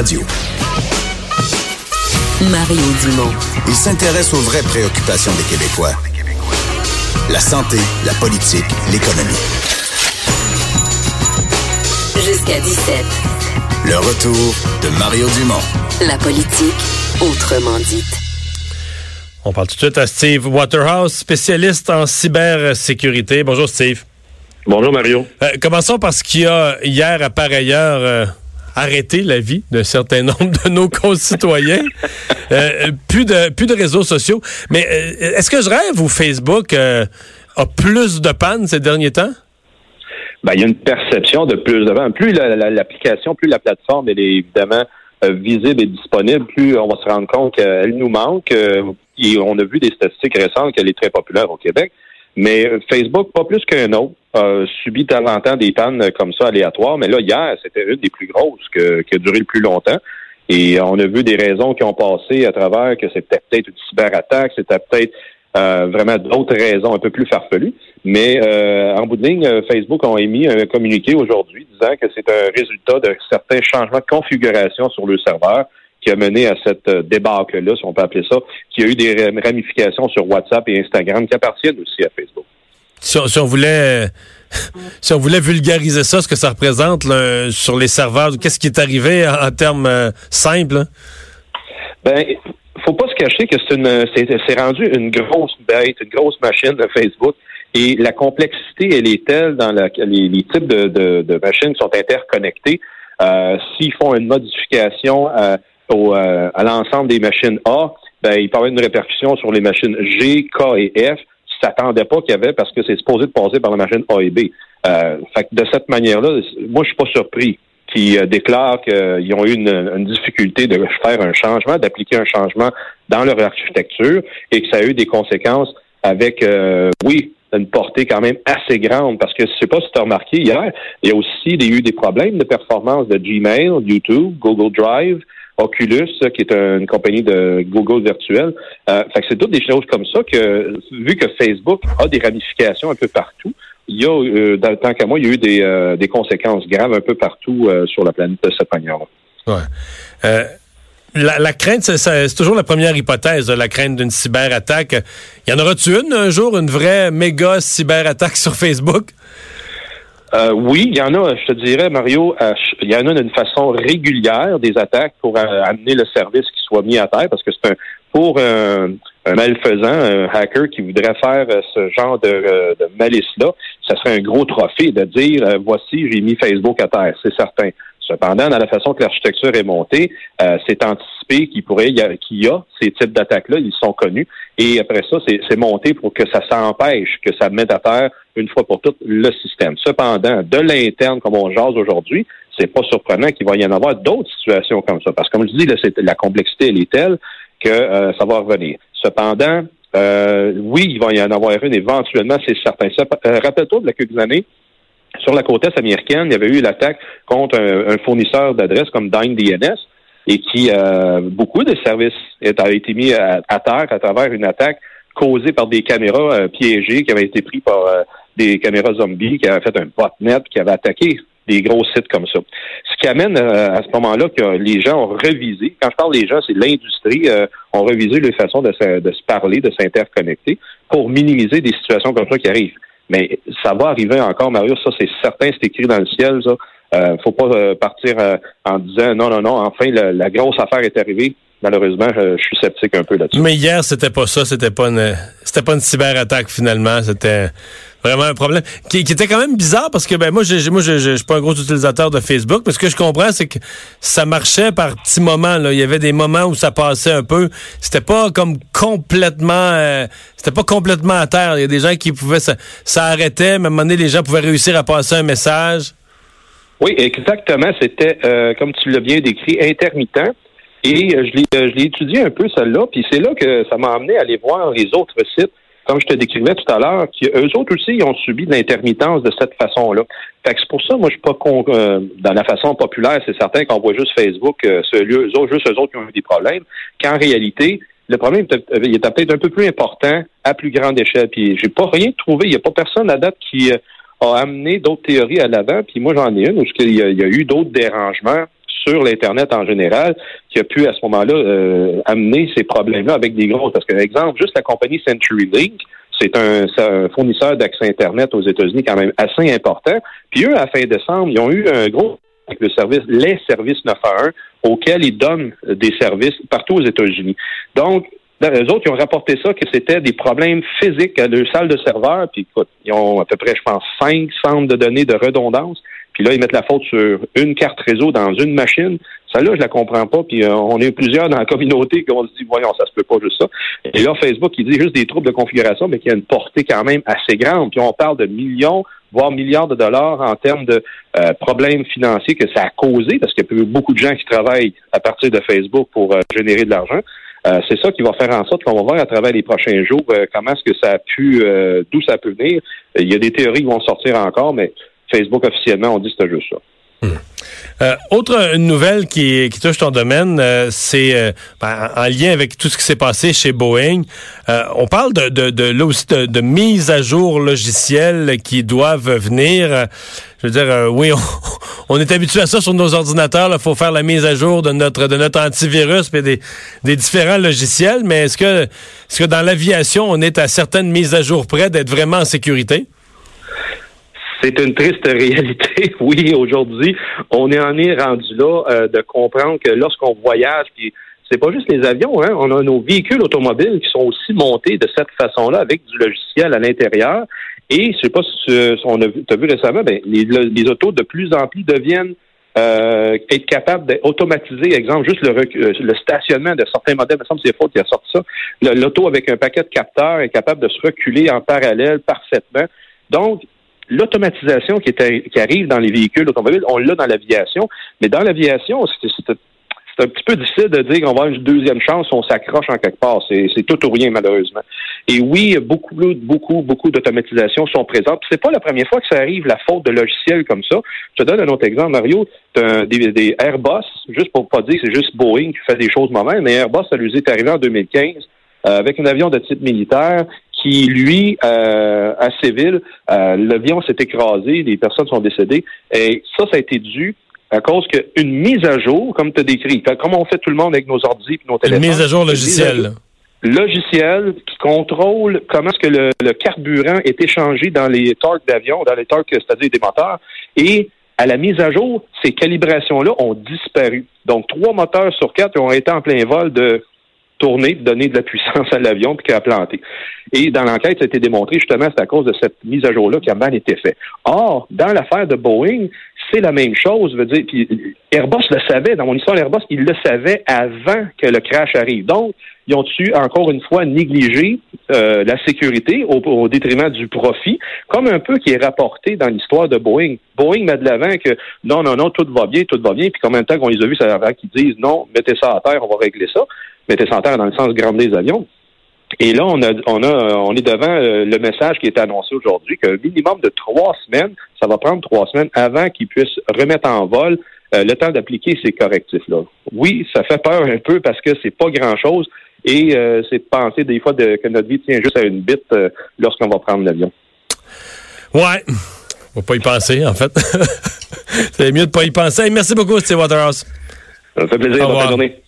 Radio. Mario Dumont. Il s'intéresse aux vraies préoccupations des Québécois. La santé, la politique, l'économie. Jusqu'à 17. Le retour de Mario Dumont. La politique, autrement dite. On parle tout de suite à Steve Waterhouse, spécialiste en cybersécurité. Bonjour Steve. Bonjour Mario. Euh, commençons par ce qui a hier, à par ailleurs, euh, arrêté la vie d'un certain nombre de nos concitoyens. Euh, plus de plus de réseaux sociaux. Mais est-ce que je rêve ou Facebook a plus de pannes ces derniers temps? Ben, il y a une perception de plus de pannes. Plus l'application, plus la plateforme, elle est évidemment visible et disponible, plus on va se rendre compte qu'elle nous manque. et on a vu des statistiques récentes qu'elle est très populaire au Québec. Mais Facebook, pas plus qu'un autre, a subi de temps des pannes comme ça aléatoires. Mais là, hier, c'était une des plus grosses que, qui a duré le plus longtemps. Et on a vu des raisons qui ont passé à travers que c'était peut-être une cyberattaque, c'était peut-être euh, vraiment d'autres raisons un peu plus farfelues. Mais euh, en bout de ligne, Facebook ont émis un communiqué aujourd'hui disant que c'est un résultat de certains changements de configuration sur le serveur qui a mené à cette euh, débâcle-là, si on peut appeler ça, qui a eu des ramifications sur WhatsApp et Instagram qui appartiennent aussi à Facebook. Si on, voulait si on voulait vulgariser ça, ce que ça représente sur les serveurs, qu'est-ce qui est arrivé en, termes euh, simples? Ben, faut pas se cacher que c'est une c'est rendu une grosse bête, une grosse machine de Facebook. Et la complexité, elle est telle dans la, les, types de, de, machines qui sont interconnectées. Euh, S'ils font une modification euh, euh, à l'ensemble des machines A, ben, il parlait d'une répercussion sur les machines G, K et F. s'attendait pas qu'il y avait parce que c'est supposé de passer par la machine A et B. Euh, fait que de cette manière-là, moi, je suis pas surpris qu'ils euh, déclarent qu'ils ont eu une, difficulté de faire un changement, d'appliquer un changement dans leur architecture et que ça a eu des conséquences avec, euh, oui, une portée quand même assez grande parce que je sais pas si tu as remarqué hier, il y a aussi eu des problèmes de performance de Gmail, YouTube, Google Drive, Oculus, qui est une compagnie de Google virtuel. Euh, c'est toutes des choses comme ça que, vu que Facebook a des ramifications un peu partout, il y a, euh, dans le temps qu'à moi, il y a eu des, euh, conséquences graves un peu partout sur la planète de cette manière-là. La, crainte, c'est toujours la première hypothèse, la crainte d'une cyberattaque. Y en aura-tu une un jour, une vraie méga cyberattaque sur Facebook? Euh, oui, il y en a, je te dirais, Mario, euh, il y en a d'une façon régulière des attaques pour euh, amener le service qui soit mis à terre, parce que c'est un pour un, malfaisant, un hacker qui voudrait faire ce genre de, malice-là, ça serait un gros trophée de dire voici, j'ai mis Facebook à terre, c'est certain. Cependant, dans la façon que l'architecture est montée, euh, c'est anticipé qu'il pourrait, qu'il y a ces types d'attaques-là, ils sont connus. Et après ça, c'est monté pour que ça s'empêche, que ça mette à terre une fois pour toutes le système. Cependant, de l'interne, comme on jase aujourd'hui, c'est pas surprenant qu'il va y en avoir d'autres situations comme ça. Parce que comme je dis, la complexité, elle est telle que euh, ça va revenir. Cependant, euh, oui, il va y en avoir une éventuellement, c'est certain. Rappelle-toi de la quelques années, sur la côte est américaine, il y avait eu l'attaque contre un, fournisseur d'adresses comme Dine DNS et qui, euh, beaucoup de services avaient été mis à, terre à travers une attaque causée par des caméras euh, piégées qui avaient été prises par euh, des caméras zombies qui avaient fait un botnet qui avait attaqué des gros sites comme ça. Ce qui amène à ce moment-là que les gens ont revisé, quand je parle des gens, c'est l'industrie, ont revisé les façons de se, de se parler, de s'interconnecter pour minimiser des situations comme ça qui arrivent. Mais ça va arriver encore, Mario, ça c'est certain, c'est écrit dans le ciel, ça. Euh, faut pas euh, partir euh, en disant non, non, non, enfin la, grosse affaire est arrivée. Malheureusement, je, suis sceptique un peu là-dessus. Mais hier, c'était pas ça, c'était pas une c'était pas une cyberattaque finalement, c'était vraiment un problème qui, était quand même bizarre parce que ben moi je moi je, suis pas un gros utilisateur de Facebook. Mais ce que je comprends c'est que ça marchait par petits moments là. Il y avait des moments où ça passait un peu. C'était pas comme complètement euh, c'était pas complètement à terre. Il y a des gens qui pouvaient ça, arrêtait mais à un moment donné les gens pouvaient réussir à passer un message oui exactement c'était euh, comme tu l'as bien décrit intermittent et euh, je l'ai étudié un peu celle-là puis c'est là que ça m'a amené à aller voir les autres sites comme je te décrivais tout à l'heure, eux autres aussi, ont subi de l'intermittence de cette façon-là. Fait que c'est pour ça, moi, je suis pas con, euh, dans la façon populaire, c'est certain qu'on voit juste Facebook, euh, eux autres, juste eux autres qui ont eu des problèmes, qu'en réalité, le problème était, il était peut-être un peu plus important à plus grande échelle. Puis j'ai pas rien trouvé. Il n'y a pas personne à date qui euh, a amené d'autres théories à l'avant. Puis moi, j'en ai une où il y a, eu d'autres dérangements sur l'Internet en général qui a pu à ce moment-là euh, amener ces problèmes-là avec des grosses. Parce que, exemple, juste la compagnie CenturyLink, c'est un, un, fournisseur d'accès Internet aux États-Unis quand même assez important. Puis eux, à fin décembre, ils ont eu un gros avec le service, les services 911 auxquels ils donnent des services partout aux États-Unis. Donc, les autres, ils ont rapporté ça, que c'était des problèmes physiques à leur salle de serveur. Puis écoute, ils ont à peu près, je pense, cinq centres de données de redondance. Puis là, ils mettent la faute sur une carte réseau dans une machine. Ça, là, je la comprends pas. Puis euh, on est plusieurs dans la communauté qui ont dit, voyons, ça se peut pas juste ça. Et là, Facebook, il dit juste des troubles de configuration, mais qui a une portée quand même assez grande. Puis on parle de millions, voire milliards de dollars en termes de euh, problèmes financiers que ça a causé, parce qu'il y a beaucoup de gens qui travaillent à partir de Facebook pour euh, générer de l'argent. Euh, c'est ça qui va faire en sorte qu'on va voir à travers les prochains jours comment est-ce que ça a pu, d'où ça peut venir. Il y a des théories qui vont sortir encore, mais Facebook officiellement, on dit que c'est juste ça. Hmm. Euh, autre nouvelle qui, qui, touche ton domaine, euh, c'est euh, ben, en lien avec tout ce qui s'est passé chez Boeing. on parle de, de, de là aussi de, de mise à jour logicielles qui doivent venir. je veux dire, oui, on, est habitué à ça sur nos ordinateurs. Il faut faire la mise à jour de notre de notre antivirus et des, des différents logiciels. Mais est-ce que est-ce que dans l'aviation, on est à certaines mises à jour près d'être vraiment en sécurité? C'est une triste réalité. Oui, aujourd'hui, on est en est rendu là euh, de comprendre que lorsqu'on voyage, puis c'est pas juste les avions, hein, on a nos véhicules automobiles qui sont aussi montés de cette façon-là avec du logiciel à l'intérieur. Et je sais pas si on a vu, as vu récemment, ben, les, les autos de plus en plus deviennent euh, être capable d'automatiser, exemple, juste le, euh, le stationnement de certains modèles, il me semble que c'est faute qui a sorti ça. L'auto avec un paquet de capteurs est capable de se reculer en parallèle parfaitement. Donc, l'automatisation qui, qui arrive dans les véhicules automobiles, on l'a dans l'aviation, mais dans l'aviation, c'est un petit peu difficile de dire qu'on va avoir une deuxième chance, on s'accroche en quelque part. C'est tout ou rien, malheureusement. Et oui, beaucoup, beaucoup, beaucoup d'automatisation sont présentes. C'est pas la première fois que ça arrive, la faute de logiciels comme ça. Je te donne un autre exemple, Mario. Des, des, Airbus, juste pour pas dire que c'est juste Boeing qui fait des choses mauvaises, mais Airbus, ça lui est arrivé en 2015 euh, avec un avion de type militaire qui, lui, euh, à Séville, euh, l'avion s'est écrasé, des personnes sont décédées. Et ça, ça a été dû à cause qu'une mise à jour, comme tu as décrit, comme on fait tout le monde avec nos ordi et nos téléphones. Une mise à jour logicielle. Logiciel qui contrôle comment est-ce que le, carburant est échangé dans les torques d'avion, dans les torques, c'est-à-dire des moteurs. Et à la mise à jour, ces calibrations-là ont disparu. Donc, trois moteurs sur quatre ont été en plein vol de tourner, donner de la puissance à l'avion, puis qui a planté. Et dans l'enquête, ça a été démontré justement, c'est à cause de cette mise à jour-là qui a mal été fait. Or, dans l'affaire de Boeing, c'est la même chose. Veut dire, puis Airbus le savait, dans mon histoire, Airbus, il le savait avant que le crash arrive. Donc, ils ont-tu encore une fois négligé euh, la sécurité au, détriment du profit, comme un peu qui est rapporté dans l'histoire de Boeing? Boeing met de l'avant que non, non, non, tout va bien, tout va bien, puis combien de temps qu'on les a vus, ça qu'ils disent non, mettez ça à terre, on va régler ça ça en terre dans le sens grand des avions. Et là, on a, on a, on est devant euh, le message qui est annoncé aujourd'hui qu'un minimum de trois semaines, ça va prendre trois semaines avant qu'ils puissent remettre en vol euh, le temps d'appliquer ces correctifs-là. Oui, ça fait peur un peu parce que c'est pas grand-chose et euh, c'est de penser des fois que notre vie tient juste à une bite lorsqu'on va prendre l'avion. Ouais, faut pas y penser en fait. c'est mieux de pas y penser. Merci beaucoup, Steve Waterhouse. Ça fait plaisir. Bonne journée.